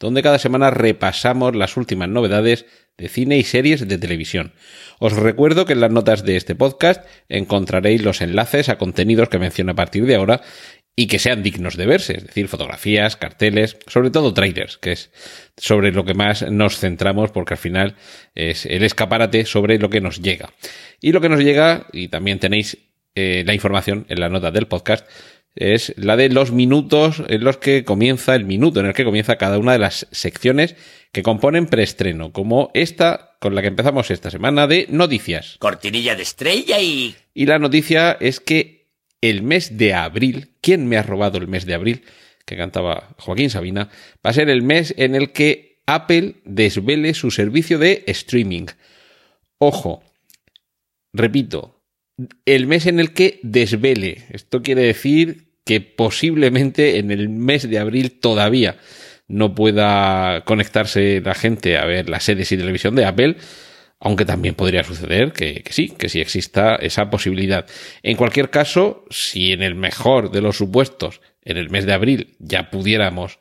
donde cada semana repasamos las últimas novedades de cine y series de televisión. Os recuerdo que en las notas de este podcast encontraréis los enlaces a contenidos que menciono a partir de ahora y que sean dignos de verse, es decir, fotografías, carteles, sobre todo trailers, que es sobre lo que más nos centramos porque al final es el escaparate sobre lo que nos llega. Y lo que nos llega, y también tenéis eh, la información en la nota del podcast, es la de los minutos en los que comienza el minuto en el que comienza cada una de las secciones que componen preestreno, como esta con la que empezamos esta semana de noticias. Cortinilla de estrella y... Y la noticia es que el mes de abril, ¿quién me ha robado el mes de abril? que cantaba Joaquín Sabina, va a ser el mes en el que Apple desvele su servicio de streaming. Ojo, repito, el mes en el que desvele. Esto quiere decir que posiblemente en el mes de abril todavía no pueda conectarse la gente a ver las series y televisión de Apple, aunque también podría suceder que, sí, que sí exista esa posibilidad. En cualquier caso, si en el mejor de los supuestos, en el mes de abril, ya pudiéramos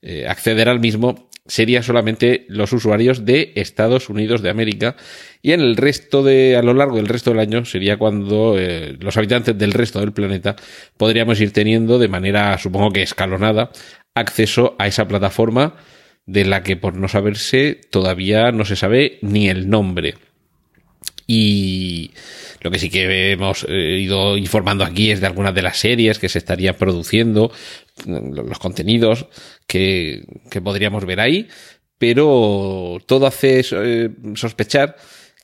eh, acceder al mismo, sería solamente los usuarios de Estados Unidos de América y en el resto de, a lo largo del resto del año sería cuando eh, los habitantes del resto del planeta podríamos ir teniendo de manera, supongo que escalonada, acceso a esa plataforma de la que por no saberse todavía no se sabe ni el nombre. Y lo que sí que hemos eh, ido informando aquí es de algunas de las series que se estarían produciendo, los contenidos que, que podríamos ver ahí, pero todo hace eh, sospechar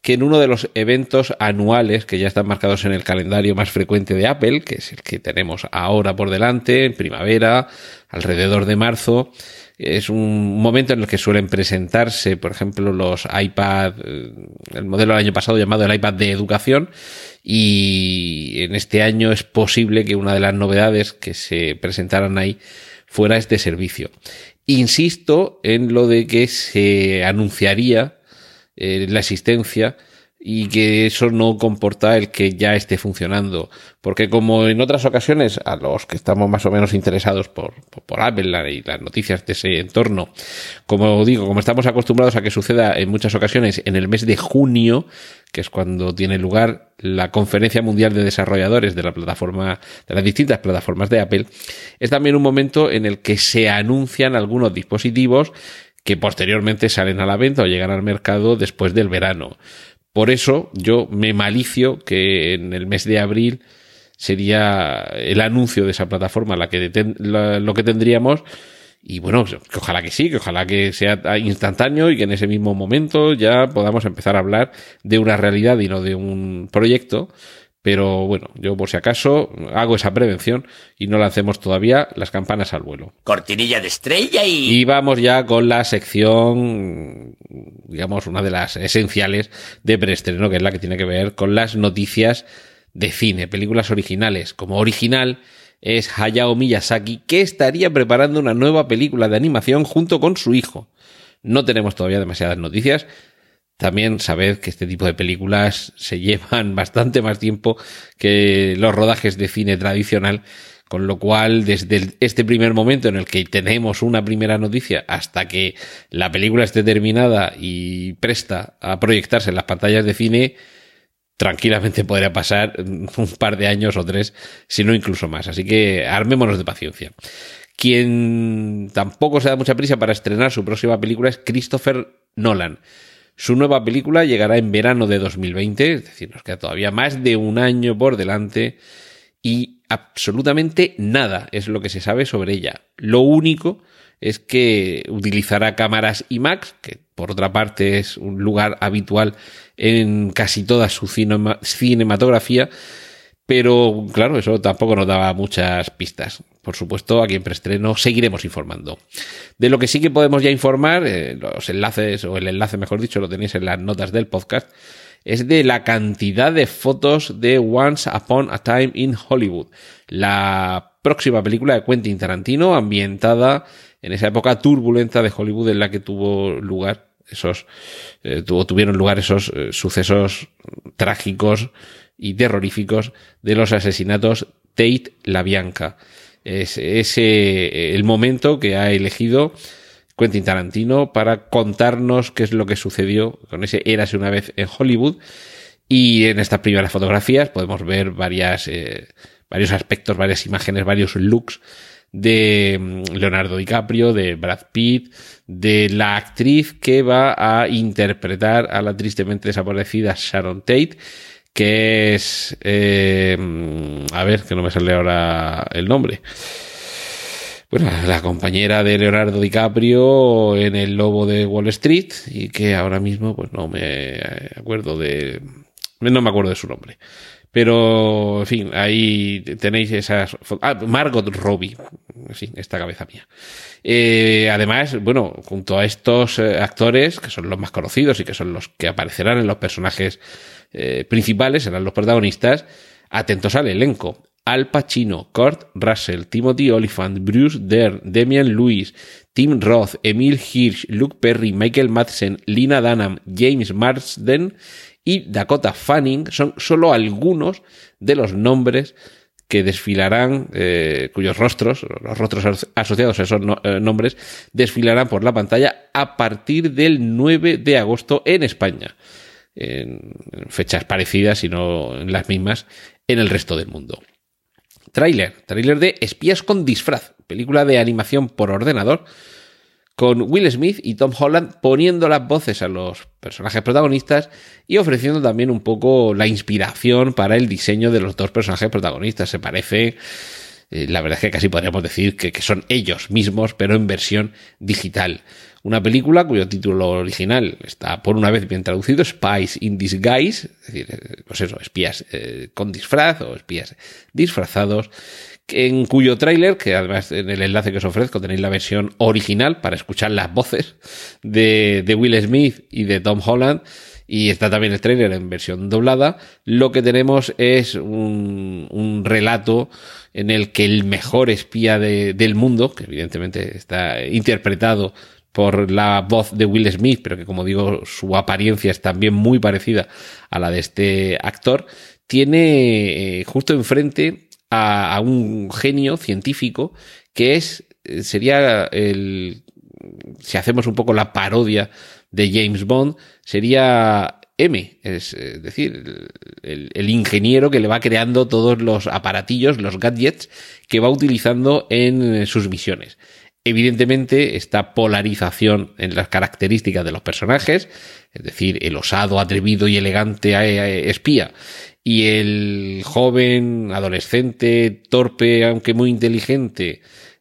que en uno de los eventos anuales que ya están marcados en el calendario más frecuente de Apple, que es el que tenemos ahora por delante, en primavera, alrededor de marzo, es un momento en el que suelen presentarse, por ejemplo, los iPad, eh, el modelo del año pasado llamado el iPad de educación, y en este año es posible que una de las novedades que se presentaran ahí fuera este servicio. Insisto en lo de que se anunciaría eh, la existencia y que eso no comporta el que ya esté funcionando. Porque como en otras ocasiones, a los que estamos más o menos interesados por, por, Apple y las noticias de ese entorno, como digo, como estamos acostumbrados a que suceda en muchas ocasiones en el mes de junio, que es cuando tiene lugar la Conferencia Mundial de Desarrolladores de la plataforma, de las distintas plataformas de Apple, es también un momento en el que se anuncian algunos dispositivos que posteriormente salen a la venta o llegan al mercado después del verano. Por eso yo me malicio que en el mes de abril sería el anuncio de esa plataforma la que lo que tendríamos. Y bueno, que ojalá que sí, que ojalá que sea instantáneo y que en ese mismo momento ya podamos empezar a hablar de una realidad y no de un proyecto pero bueno, yo por si acaso hago esa prevención y no lancemos todavía las campanas al vuelo. Cortinilla de estrella y... Y vamos ya con la sección, digamos, una de las esenciales de preestreno, que es la que tiene que ver con las noticias de cine, películas originales. Como original es Hayao Miyazaki, que estaría preparando una nueva película de animación junto con su hijo. No tenemos todavía demasiadas noticias, también sabed que este tipo de películas se llevan bastante más tiempo que los rodajes de cine tradicional, con lo cual desde este primer momento en el que tenemos una primera noticia hasta que la película esté terminada y presta a proyectarse en las pantallas de cine, tranquilamente podría pasar un par de años o tres, si no incluso más. Así que armémonos de paciencia. Quien tampoco se da mucha prisa para estrenar su próxima película es Christopher Nolan su nueva película llegará en verano de 2020, es decir, nos queda todavía más de un año por delante y absolutamente nada es lo que se sabe sobre ella. Lo único es que utilizará cámaras IMAX, que por otra parte es un lugar habitual en casi toda su cinematografía, Pero claro, eso tampoco nos daba muchas pistas. Por supuesto, aquí en preestreno seguiremos informando. De lo que sí que podemos ya informar, eh, los enlaces, o el enlace mejor dicho, lo tenéis en las notas del podcast, es de la cantidad de fotos de Once Upon a Time in Hollywood, la próxima película de Quentin Tarantino ambientada en esa época turbulenta de Hollywood en la que tuvo lugar esos eh, tuvieron lugar esos eh, sucesos trágicos y terroríficos de los asesinatos Tate la Bianca. Es ese el momento que ha elegido Quentin Tarantino para contarnos qué es lo que sucedió con ese Érase una vez en Hollywood. Y en estas primeras fotografías podemos ver varias, eh, varios aspectos, varias imágenes, varios looks de mm, Leonardo DiCaprio, de Brad Pitt, de la actriz que va a interpretar a la tristemente desaparecida Sharon Tate, que es... Eh, mm, a ver, que no me sale ahora el nombre bueno, la compañera de Leonardo DiCaprio en El Lobo de Wall Street y que ahora mismo pues no me acuerdo de no me acuerdo de su nombre. Pero, en fin, ahí tenéis esas... Ah, Margot Robbie. Sí, esta cabeza mía. Eh, además, bueno, junto a estos eh, actores, que son los más conocidos y que son los que aparecerán en los personajes eh, principales, serán los protagonistas, atentos al elenco. Al Pacino, Kurt Russell, Timothy Oliphant, Bruce Dern, Demian Lewis, Tim Roth, Emil Hirsch, Luke Perry, Michael Madsen, Lina Dunham, James Marsden y Dakota Fanning son solo algunos de los nombres que desfilarán, eh, cuyos rostros, los rostros asociados a esos eh, nombres, desfilarán por la pantalla a partir del 9 de agosto en España. En fechas parecidas, y no en las mismas, en el resto del mundo. Trailer, trailer de Espías con disfraz, película de animación por ordenador, con Will Smith y Tom Holland poniendo las voces a los personajes protagonistas y ofreciendo también un poco la inspiración para el diseño de los dos personajes protagonistas. Se parece, eh, la verdad es que casi podríamos decir que, que son ellos mismos, pero en versión digital. Una película cuyo título original está por una vez bien traducido, Spies in Disguise, es decir, eh, pues eso, espías eh, con disfraz o espías disfrazados, en cuyo tráiler, que además en el enlace que os ofrezco tenéis la versión original para escuchar las voces de, Will Smith y de Tom Holland, y está también el tráiler en versión doblada, lo que tenemos es un, relato en el que el mejor espía de, del mundo, que evidentemente está interpretado por la voz de Will Smith, pero que como digo, su apariencia es también muy parecida a la de este actor, tiene eh, justo enfrente a, un genio científico que es, eh, sería el, si hacemos un poco la parodia de James Bond, sería M, es, decir, el, ingeniero que le va creando todos los aparatillos, los gadgets que va utilizando en sus misiones. Evidentemente, esta polarización en las características de los personajes, es decir, el osado, atrevido y elegante eh, espía, y el joven, adolescente, torpe, aunque muy inteligente,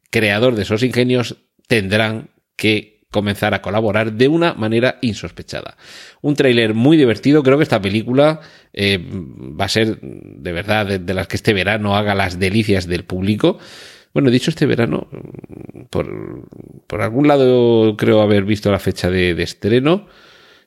creador de esos ingenios, tendrán que comenzar a colaborar de una manera insospechada. Un tráiler muy divertido, creo que esta película eh, va a ser de verdad de las que este verano haga las delicias del público. Bueno, dicho este verano, por, algún lado creo haber visto la fecha de estreno.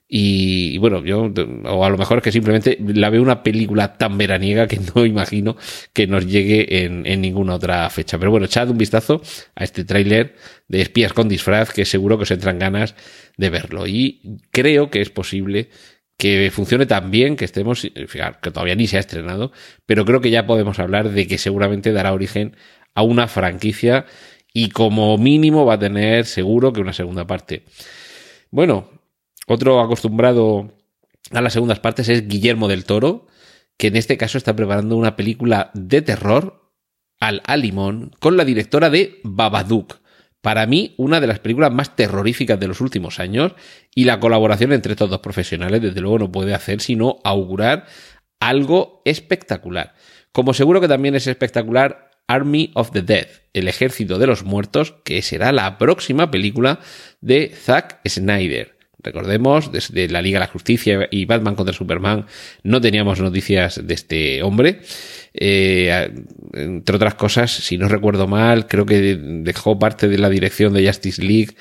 Y, bueno, yo, o a lo mejor es que simplemente la veo una película tan veraniega que no imagino que nos llegue en, en ninguna otra fecha. Pero bueno, echad un vistazo a este tráiler de espías con disfraz que seguro que os entran ganas de verlo. Y creo que es posible que funcione tan bien que estemos, fijar, que todavía ni se ha estrenado, pero creo que ya podemos hablar de que seguramente dará origen a una franquicia y como mínimo va a tener seguro que una segunda parte. Bueno, otro acostumbrado a las segundas partes es Guillermo del Toro, que en este caso está preparando una película de terror al alimón con la directora de Babadook. Para mí, una de las películas más terroríficas de los últimos años y la colaboración entre estos dos profesionales, desde luego, no puede hacer sino augurar algo espectacular. Como seguro que también es espectacular Army of the Dead, el ejército de los muertos, que será la próxima película de Zack Snyder, Recordemos, desde la Liga de la Justicia y Batman contra Superman no teníamos noticias de este hombre. Eh, entre otras cosas, si no recuerdo mal, creo que dejó parte de la dirección de Justice League,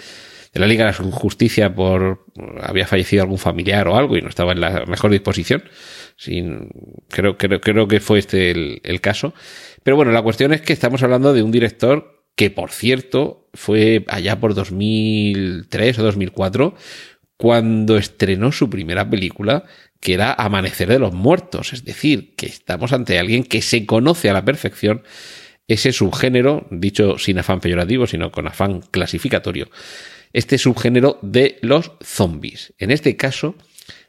de la Liga de la Justicia por había fallecido algún familiar o algo y no estaba en la mejor disposición. Creo, creo, creo que fue este el caso. Pero bueno, la cuestión es que estamos hablando de un director que, por cierto, fue allá por 2003 o 2004 cuando estrenó su primera película, que era Amanecer de los Muertos. Es decir, que estamos ante alguien que se conoce a la perfección ese subgénero, dicho sin afán peyorativo, sino con afán clasificatorio, este subgénero de los zombies. En este caso,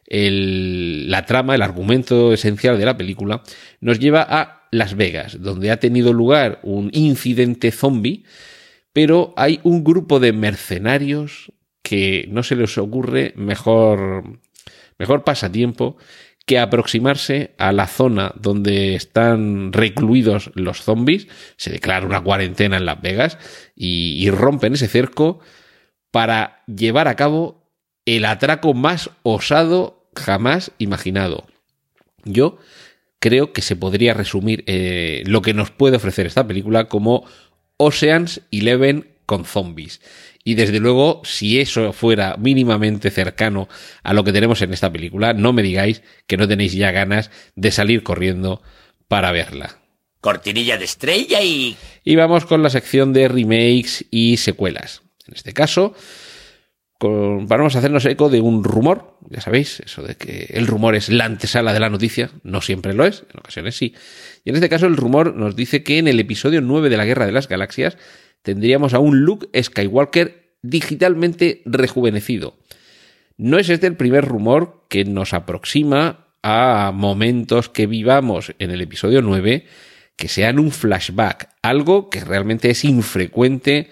la trama, el argumento esencial de la película, nos lleva a Las Vegas, donde ha tenido lugar un incidente zombie, pero hay un grupo de mercenarios que no se les ocurre mejor, mejor pasatiempo que aproximarse a la zona donde están recluidos los zombies, se declara una cuarentena en Las Vegas y, rompen ese cerco para llevar a cabo el atraco más osado jamás imaginado. Yo creo que se podría resumir eh, lo que nos puede ofrecer esta película como Oceans Eleven con zombies. Y desde luego, si eso fuera mínimamente cercano a lo que tenemos en esta película, no me digáis que no tenéis ya ganas de salir corriendo para verla. Cortinilla de estrella y... Y vamos con la sección de remakes y secuelas. En este caso, con, vamos a hacernos eco de un rumor, ya sabéis, eso de que el rumor es la antesala de la noticia, no siempre lo es, en ocasiones sí. Y en este caso el rumor nos dice que en el episodio 9 de la Guerra de las Galaxias tendríamos a un Luke Skywalker digitalmente rejuvenecido. No es este el primer rumor que nos aproxima a momentos que vivamos en el episodio 9 que sean un flashback, algo que realmente es infrecuente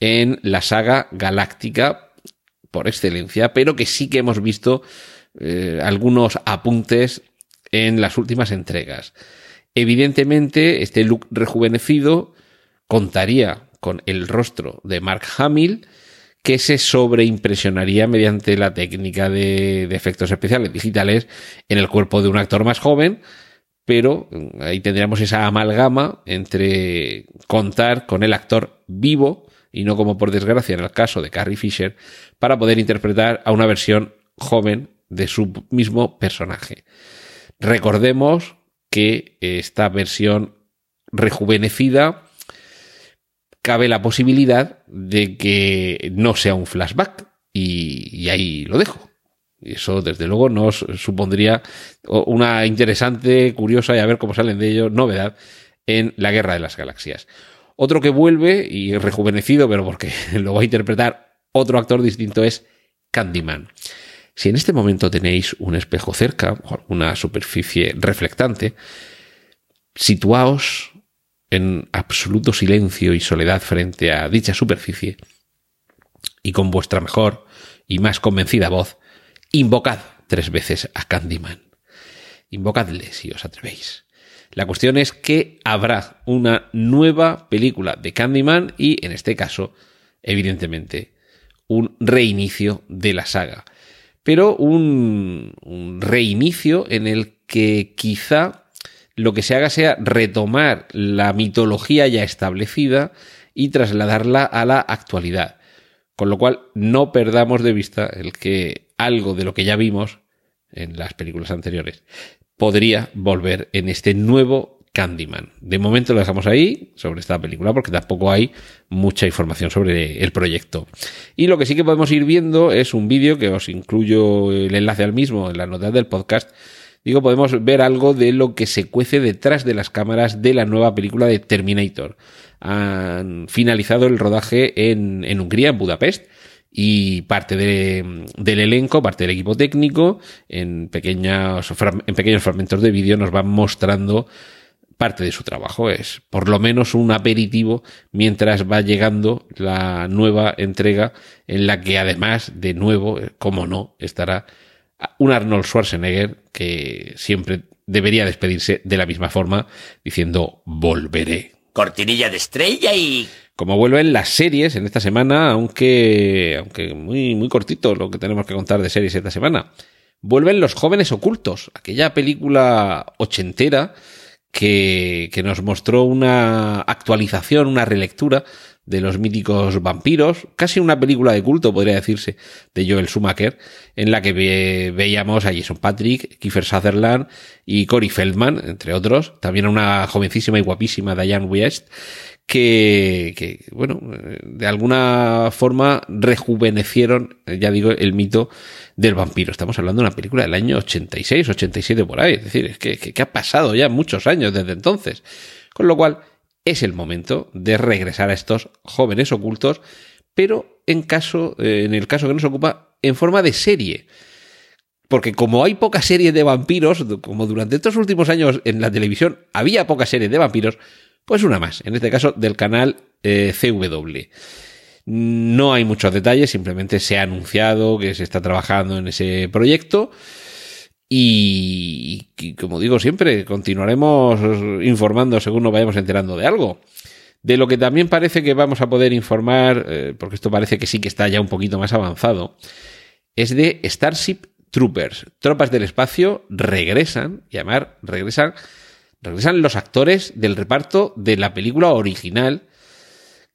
en la saga galáctica por excelencia, pero que sí que hemos visto eh, algunos apuntes en las últimas entregas. Evidentemente, este look rejuvenecido contaría con el rostro de Mark Hamill, que se sobreimpresionaría mediante la técnica de, de, efectos especiales digitales en el cuerpo de un actor más joven, pero mm, ahí tendríamos esa amalgama entre contar con el actor vivo y no como por desgracia en el caso de Carrie Fisher, para poder interpretar a una versión joven de su mismo personaje. Recordemos que esta versión rejuvenecida cabe la posibilidad de que no sea un flashback y, ahí lo dejo. Eso, desde luego, nos supondría una interesante, curiosa y a ver cómo salen de ello novedad en la Guerra de las Galaxias. Otro que vuelve y rejuvenecido, pero porque lo va a interpretar otro actor distinto, es Candyman. Si en este momento tenéis un espejo cerca o alguna superficie reflectante, situaos en absoluto silencio y soledad frente a dicha superficie y con vuestra mejor y más convencida voz, invocad tres veces a Candyman. Invocadle si os atrevéis. La cuestión es que habrá una nueva película de Candyman y, en este caso, evidentemente, un reinicio de la saga. Pero un, un reinicio en el que quizá lo que se haga sea retomar la mitología ya establecida y trasladarla a la actualidad. Con lo cual, no perdamos de vista el que algo de lo que ya vimos en las películas anteriores podría volver en este nuevo Candyman. De momento lo dejamos ahí sobre esta película porque tampoco hay mucha información sobre el proyecto. Y lo que sí que podemos ir viendo es un vídeo que os incluyo el enlace al mismo en la nota del podcast. Digo, podemos ver algo de lo que se cuece detrás de las cámaras de la nueva película de Terminator. Han finalizado el rodaje en, en Hungría, en Budapest y parte de, del elenco, parte del equipo técnico, en pequeños, en pequeños fragmentos de vídeo nos van mostrando parte de su trabajo. Es por lo menos un aperitivo mientras va llegando la nueva entrega en la que además, de nuevo, eh, como no, estará un Arnold Schwarzenegger que siempre debería despedirse de la misma forma diciendo volveré. Cortinilla de estrella y... Como vuelven las series en esta semana, aunque, aunque muy, muy cortito lo que tenemos que contar de series esta semana. Vuelven Los Jóvenes Ocultos, aquella película ochentera que, que nos mostró una actualización, una relectura de los míticos vampiros, casi una película de culto, podría decirse, de Joel Schumacher, en la que veíamos a Jason Patrick, Kiefer Sutherland y Corey Feldman, entre otros, también a una jovencísima y guapísima Diane West, que, que, bueno, de alguna forma rejuvenecieron, ya digo, el mito del vampiro. Estamos hablando de una película del año 86, 87 por ahí, es decir, es que, que ha pasado ya muchos años desde entonces. Con lo cual, es el momento de regresar a estos jóvenes ocultos, pero en caso, eh, en el caso que nos ocupa, en forma de serie. Porque como hay poca serie de vampiros, como durante estos últimos años en la televisión había poca serie de vampiros, pues una más, en este caso del canal eh, CW. No hay muchos detalles, simplemente se ha anunciado que se está trabajando en ese proyecto y, como digo siempre, continuaremos informando según nos vayamos enterando de algo. De lo que también parece que vamos a poder informar, eh, porque esto parece que sí que está ya un poquito más avanzado, es de Starship Troopers. Tropas del espacio regresan, además regresan, regresan los actores del reparto de la película original,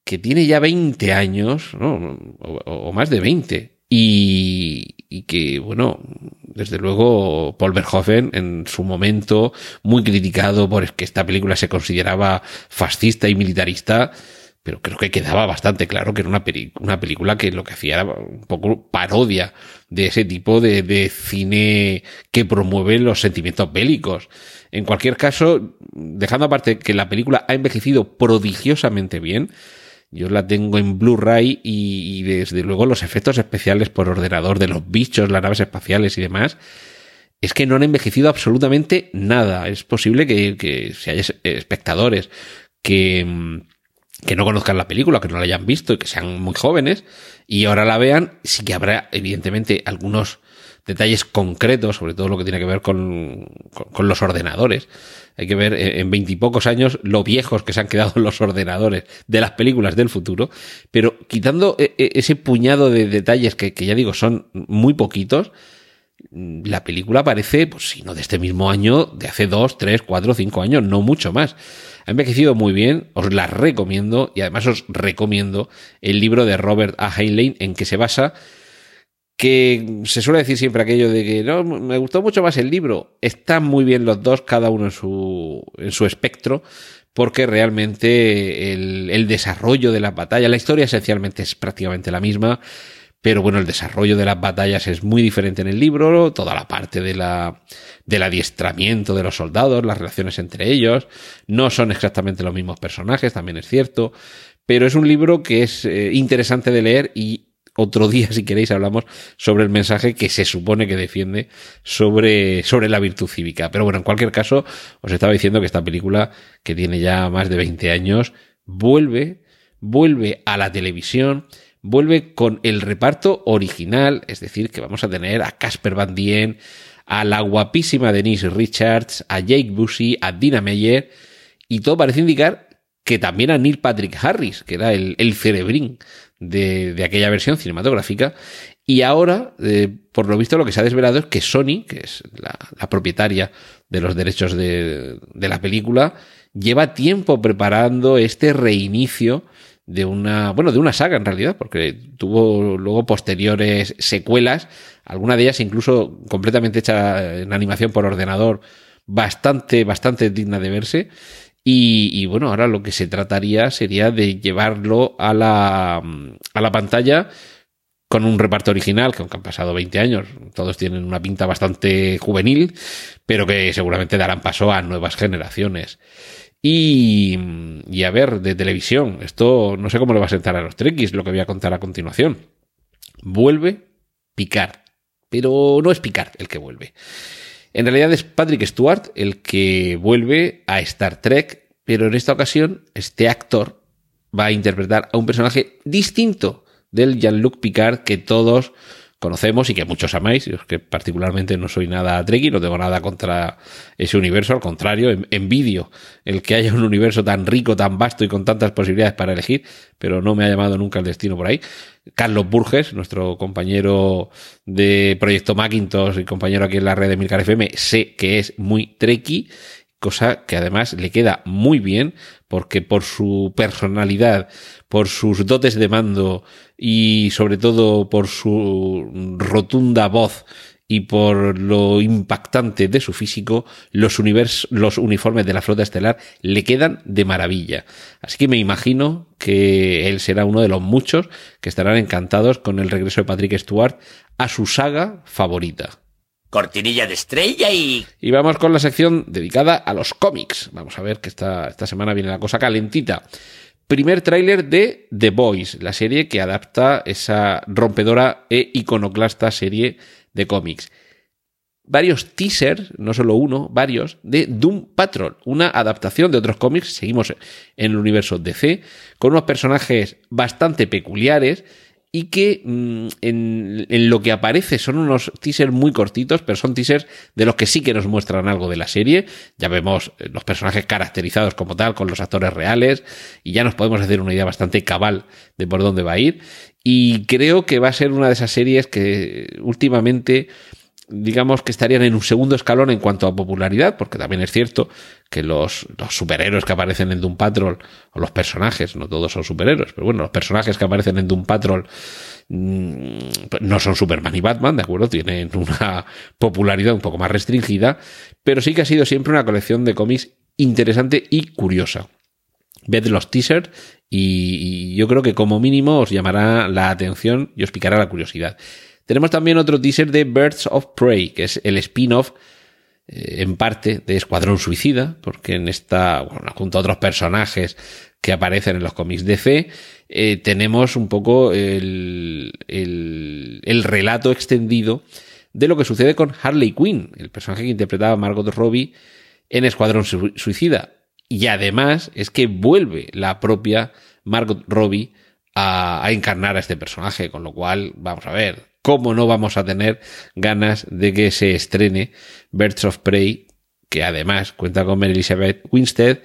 que tiene ya 20 años, ¿no? o más de 20. Y, y que, bueno, desde luego Paul Verhoeven en su momento muy criticado por que esta película se consideraba fascista y militarista, pero creo que quedaba bastante claro que era una, una película que lo que hacía era un poco parodia de ese tipo de, de cine que promueve los sentimientos bélicos. En cualquier caso, dejando aparte que la película ha envejecido prodigiosamente bien, yo la tengo en Blu-ray y, desde luego los efectos especiales por ordenador de los bichos, las naves espaciales y demás, es que no han envejecido absolutamente nada. Es posible que, que si hay espectadores que, que no conozcan la película, que no la hayan visto y que sean muy jóvenes y ahora la vean, sí que habrá evidentemente algunos detalles concretos, sobre todo lo que tiene que ver con, con, los ordenadores. Hay que ver eh, en veintipocos años lo viejos que se han quedado los ordenadores de las películas del futuro, pero quitando eh, eh, ese puñado de detalles que, que ya digo son muy poquitos, la película parece, pues si no de este mismo año, de hace dos, tres, cuatro, cinco años, no mucho más. Ha envejecido muy bien, os la recomiendo y además os recomiendo el libro de Robert A. Heinlein en que se basa que se suele decir siempre aquello de que no, me gustó mucho más el libro. Están muy bien los dos, cada uno en su, en su espectro, porque realmente el, el desarrollo de la batalla, la historia esencialmente es prácticamente la misma, pero bueno, el desarrollo de las batallas es muy diferente en el libro, toda la parte de la, del adiestramiento de los soldados, las relaciones entre ellos, no son exactamente los mismos personajes, también es cierto, pero es un libro que es eh, interesante de leer y otro día, si queréis, hablamos sobre el mensaje que se supone que defiende sobre, sobre la virtud cívica. Pero bueno, en cualquier caso, os estaba diciendo que esta película, que tiene ya más de 20 años, vuelve, vuelve a la televisión, vuelve con el reparto original, es decir, que vamos a tener a Casper Van Dien, a la guapísima Denise Richards, a Jake Busey, a Dina Meyer, y todo parece indicar que también a Neil Patrick Harris, que era el, el cerebrín de, de aquella versión cinematográfica. Y ahora, eh, por lo visto, lo que se ha desvelado es que Sony, que es la, la propietaria de los derechos de, de, la película, lleva tiempo preparando este reinicio de una, bueno, de una saga en realidad, porque tuvo luego posteriores secuelas, alguna de ellas incluso completamente hecha en animación por ordenador, bastante, bastante digna de verse. Y, bueno, ahora lo que se trataría sería de llevarlo a la, a la pantalla con un reparto original, que aunque han pasado 20 años, todos tienen una pinta bastante juvenil, pero que seguramente darán paso a nuevas generaciones. Y, y a ver, de televisión, esto no sé cómo le va a sentar a los trekkies, lo que voy a contar a continuación. Vuelve Picard, pero no es Picard el que vuelve. En realidad es Patrick Stewart el que vuelve a Star Trek, pero en esta ocasión este actor va a interpretar a un personaje distinto del Jean-Luc Picard que todos conocemos y que muchos amáis. Yo es que particularmente no soy nada Trekkie, no tengo nada contra ese universo, al contrario, envidio el que haya un universo tan rico, tan vasto y con tantas posibilidades para elegir, pero no me ha llamado nunca el destino por ahí. Carlos Burges, nuestro compañero de Proyecto Macintosh y compañero aquí en la red de Milcar FM, sé que es muy Trekkie cosa que además le queda muy bien porque por su personalidad, por sus dotes de mando y sobre todo por su rotunda voz y por lo impactante de su físico, los, los uniformes de la flota estelar le quedan de maravilla. Así que me imagino que él será uno de los muchos que estarán encantados con el regreso de Patrick Stewart a su saga favorita cortinilla de estrella y... Y vamos con la sección dedicada a los cómics. Vamos a ver que esta, esta semana viene la cosa calentita. Primer tráiler de The Boys, la serie que adapta esa rompedora e iconoclasta serie de cómics. Varios teasers, no solo uno, varios, de Doom Patrol, una adaptación de otros cómics, seguimos en el universo DC, con unos personajes bastante peculiares, y que mm, en, lo que aparece son unos teasers muy cortitos, pero son teasers de los que sí que nos muestran algo de la serie. Ya vemos eh, los personajes caracterizados como tal, con los actores reales, y ya nos podemos hacer una idea bastante cabal de por dónde va a ir. Y creo que va a ser una de esas series que últimamente digamos que estarían en un segundo escalón en cuanto a popularidad, porque también es cierto que los, superhéroes que aparecen en Doom Patrol, o los personajes, no todos son superhéroes, pero bueno, los personajes que aparecen en Doom Patrol mm, no son Superman y Batman, ¿de acuerdo? Tienen una popularidad un poco más restringida, pero sí que ha sido siempre una colección de cómics interesante y curiosa. Ved los teasers y yo creo que como mínimo os llamará la atención y os picará la curiosidad. Tenemos también otro teaser de Birds of Prey, que es el spin-off eh, en parte de Escuadrón Suicida, porque en esta, bueno, junto a otros personajes que aparecen en los cómics DC, eh, tenemos un poco el, el, el, relato extendido de lo que sucede con Harley Quinn, el personaje que interpretaba Margot Robbie en Escuadrón Suicida. Y además es que vuelve la propia Margot Robbie a, a, encarnar a este personaje, con lo cual, vamos a ver, ¿Cómo no vamos a tener ganas de que se estrene Birds of Prey, que además cuenta con Elizabeth Winstead,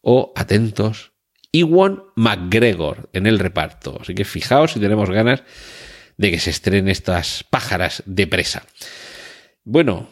o, atentos, Iwan McGregor en el reparto. Así que fijaos si tenemos ganas de que se estrenen estas pájaras de presa. Bueno,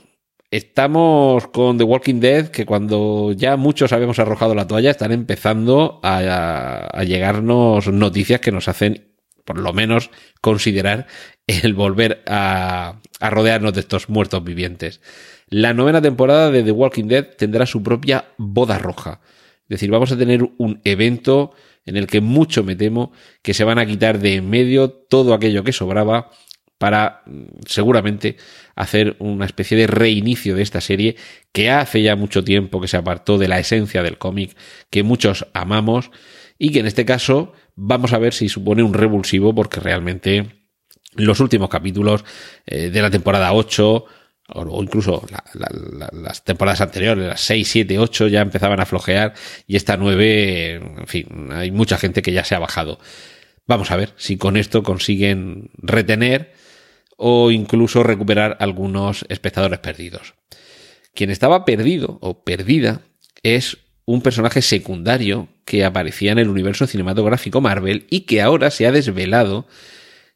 estamos con The Walking Dead, que cuando ya muchos habíamos arrojado la toalla, están empezando a llegarnos noticias que nos hacen por lo menos considerar el volver a, rodearnos de estos muertos vivientes. La novena temporada de The Walking Dead tendrá su propia boda roja. Es decir, vamos a tener un evento en el que mucho me temo que se van a quitar de en medio todo aquello que sobraba para mm, seguramente hacer una especie de reinicio de esta serie que hace ya mucho tiempo que se apartó de la esencia del cómic que muchos amamos y que en este caso vamos a ver si supone un revulsivo porque realmente los últimos capítulos eh, de la temporada 8 o incluso las temporadas anteriores, las 6, 7, 8 ya empezaban a flojear y esta 9, en fin, hay mucha gente que ya se ha bajado. Vamos a ver si con esto consiguen retener o incluso recuperar algunos espectadores perdidos. Quien estaba perdido o perdida es un personaje secundario que aparecía en el universo cinematográfico Marvel y que ahora se ha desvelado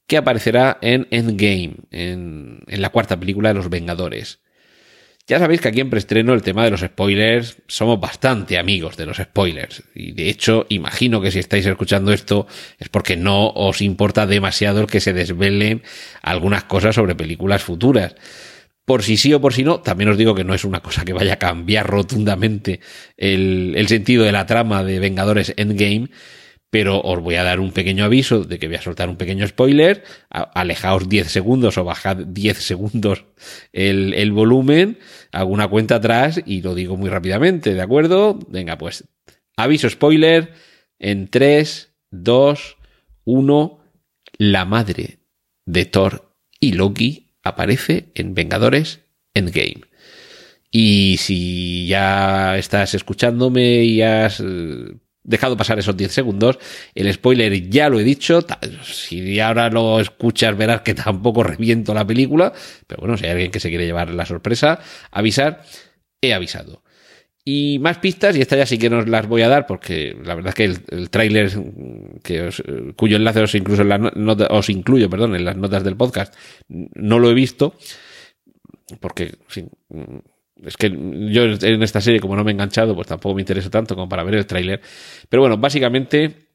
que aparecerá en Endgame, en, la cuarta película de Los Vengadores. Ya sabéis que aquí en preestreno el tema de los spoilers somos bastante amigos de los spoilers. Y de hecho, imagino que si estáis escuchando esto es porque no os importa demasiado el que se desvelen algunas cosas sobre películas futuras. Por si sí o por si no, también os digo que no es una cosa que vaya a cambiar rotundamente el, el sentido de la trama de Vengadores Endgame, pero os voy a dar un pequeño aviso de que voy a soltar un pequeño spoiler. Alejaos 10 segundos o bajad 10 segundos el, el volumen, hago una cuenta atrás y lo digo muy rápidamente, ¿de acuerdo? Venga, pues aviso spoiler en 3, 2, 1. La madre de Thor y Loki aparece en Vengadores Endgame. Y si ya estás escuchándome y has eh, dejado pasar esos 10 segundos. El spoiler ya lo he dicho. Si ahora lo escuchas, verás que tampoco reviento la película. Pero bueno, si hay alguien que se quiere llevar la sorpresa, avisar, he avisado. Y más pistas, y esta ya sí que nos las voy a dar, porque la verdad es que el, el tráiler, que cuyo enlace os, incluso en las os incluyo perdón, en las notas del podcast, no lo he visto, porque es que yo en esta serie, como no me he enganchado, pues tampoco me interesa tanto como para ver el tráiler. Pero bueno, básicamente,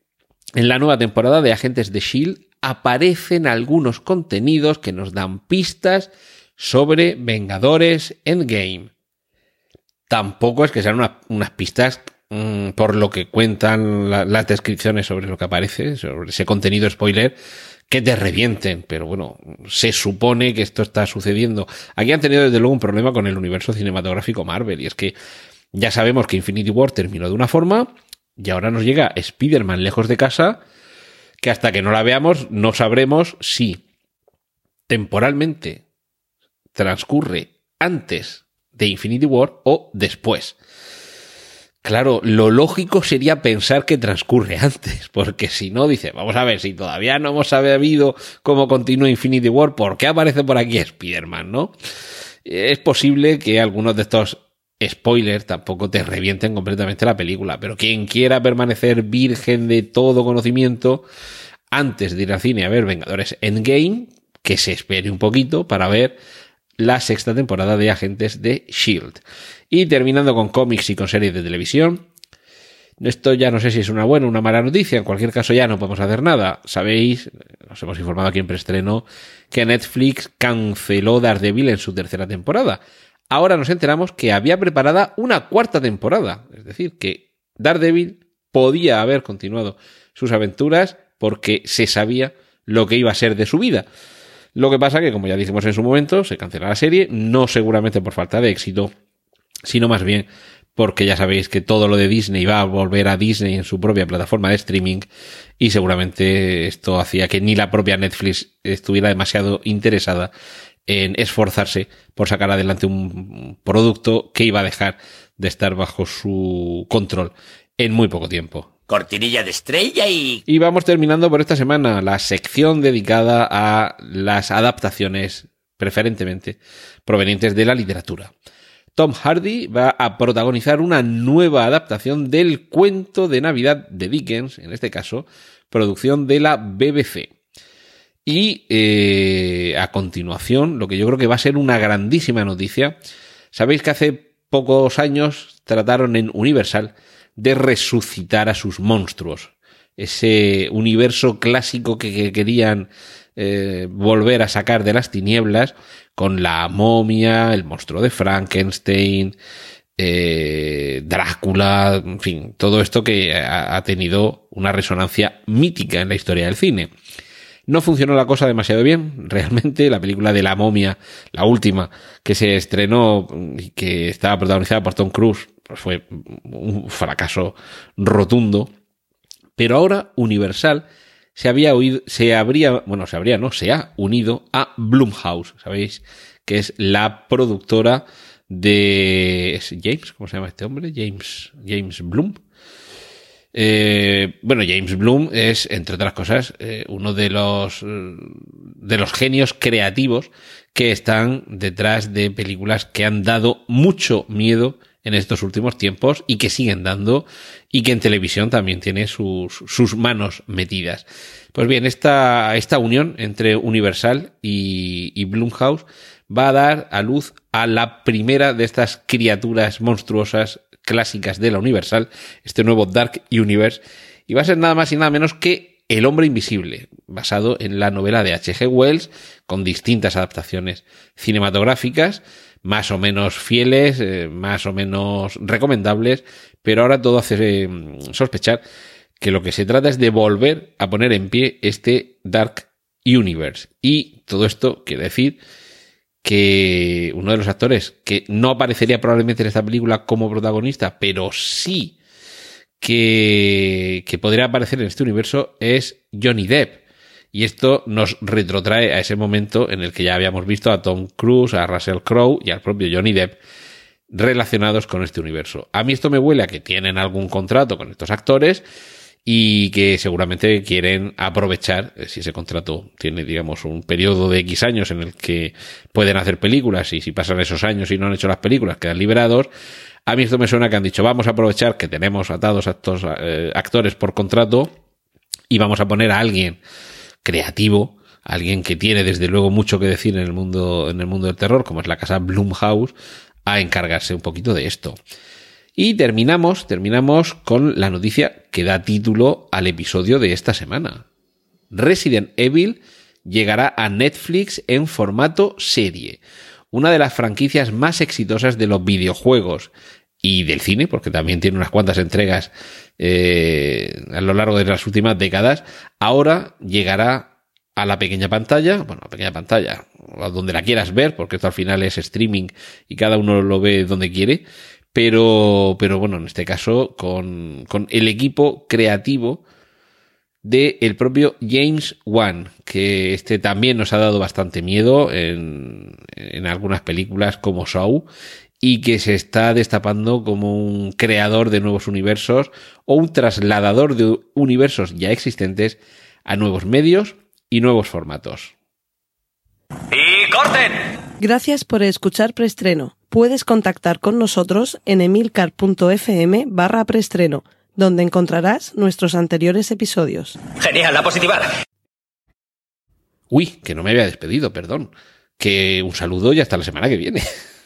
en la nueva temporada de Agentes de Shield aparecen algunos contenidos que nos dan pistas sobre Vengadores Endgame tampoco es que sean unas pistas mm, por lo que cuentan las descripciones sobre lo que aparece, sobre ese contenido spoiler, que te revienten. Pero bueno, se supone que esto está sucediendo. Aquí han tenido desde luego un problema con el universo cinematográfico Marvel, y es que ya sabemos que Infinity War terminó de una forma, y ahora nos llega Spider-Man lejos de casa, que hasta que no la veamos no sabremos si temporalmente transcurre antes de Infinity War o después. Claro, lo lógico sería pensar que transcurre antes, porque si no, dice, vamos a ver, si todavía no hemos sabido cómo continúa Infinity War, ¿por qué aparece por aquí Spider-Man, no? Es posible que algunos de estos spoilers tampoco te revienten completamente la película, pero quien quiera permanecer virgen de todo conocimiento, antes de ir al cine a ver Vengadores Endgame, que se espere un poquito para ver la sexta temporada de Agentes de Shield. Y terminando con cómics y con series de televisión. Esto ya no sé si es una buena o una mala noticia, en cualquier caso ya no podemos hacer nada. Sabéis, nos hemos informado aquí en preestreno, que Netflix canceló Daredevil en su tercera temporada. Ahora nos enteramos que había preparada una cuarta temporada, es decir, que Daredevil podía haber continuado sus aventuras porque se sabía lo que iba a ser de su vida. Lo que pasa que, como ya dijimos en su momento, se cancela la serie, no seguramente por falta de éxito, sino más bien porque ya sabéis que todo lo de Disney va a volver a Disney en su propia plataforma de streaming y seguramente esto hacía que ni la propia Netflix estuviera demasiado interesada en esforzarse por sacar adelante un producto que iba a dejar de estar bajo su control en muy poco tiempo cortinilla de estrella y... Y vamos terminando por esta semana la sección dedicada a las adaptaciones, preferentemente, provenientes de la literatura. Tom Hardy va a protagonizar una nueva adaptación del cuento de Navidad de Dickens, en este caso, producción de la BBC. Y eh, a continuación, lo que yo creo que va a ser una grandísima noticia, sabéis que hace pocos años trataron en Universal de resucitar a sus monstruos. Ese universo clásico que, querían eh, volver a sacar de las tinieblas con la momia, el monstruo de Frankenstein, eh, Drácula, en fin, todo esto que ha, tenido una resonancia mítica en la historia del cine. No funcionó la cosa demasiado bien, realmente. La película de la momia, la última, que se estrenó y que estaba protagonizada por Tom Cruise, pues fue un fracaso rotundo. Pero ahora Universal se había oído, se habría, bueno, se habría, no, se ha unido a Blumhouse, ¿sabéis? Que es la productora de James, ¿cómo se llama este hombre? James, James Bloom. Eh, bueno, James Bloom es, entre otras cosas, eh, uno de los, de los genios creativos que están detrás de películas que han dado mucho miedo en estos últimos tiempos y que siguen dando y que en televisión también tiene sus, manos metidas. Pues bien, esta, esta unión entre Universal y, y va a dar a luz a la primera de estas criaturas monstruosas clásicas de la Universal, este nuevo Dark Universe, y va a ser nada más y nada menos que El hombre invisible, basado en la novela de H.G. Wells, con distintas adaptaciones cinematográficas, más o menos fieles, eh, más o menos recomendables, pero ahora todo hace eh, sospechar que lo que se trata es de volver a poner en pie este Dark Universe. Y todo esto quiere decir que uno de los actores que no aparecería probablemente en esta película como protagonista, pero sí que, que podría aparecer en este universo es Johnny Depp. Y esto nos retrotrae a ese momento en el que ya habíamos visto a Tom Cruise, a Russell Crowe y al propio Johnny Depp relacionados con este universo. A mí esto me huele a que tienen algún contrato con estos actores y que seguramente quieren aprovechar, eh, si ese contrato tiene, digamos, un periodo de X años en el que pueden hacer películas y si pasan esos años y no han hecho las películas quedan liberados. A mí esto me suena que han dicho, vamos a aprovechar que tenemos atados a estos eh, actores por contrato y vamos a poner a alguien creativo, alguien que tiene desde luego mucho que decir en el mundo, en el mundo del terror, como es la casa Blumhouse, a encargarse un poquito de esto. Y terminamos, terminamos con la noticia que da título al episodio de esta semana. Resident Evil llegará a Netflix en formato serie, una de las franquicias más exitosas de los videojuegos y del cine, porque también tiene unas cuantas entregas eh, a lo largo de las últimas décadas, ahora llegará a la pequeña pantalla, bueno, a pequeña pantalla, a donde la quieras ver, porque esto al final es streaming y cada uno lo ve donde quiere, pero, pero bueno, en este caso con, con el equipo creativo del el propio James Wan, que este también nos ha dado bastante miedo en, en algunas películas como Saw y que se está destapando como un creador de nuevos universos o un trasladador de universos ya existentes a nuevos medios y nuevos formatos. ¡Y corten! Gracias por escuchar Preestreno. Puedes contactar con nosotros en emilcar.fm barra preestreno, donde encontrarás nuestros anteriores episodios. Genial, la positiva. Uy, que no me había despedido, perdón. Que un saludo y hasta la semana que viene.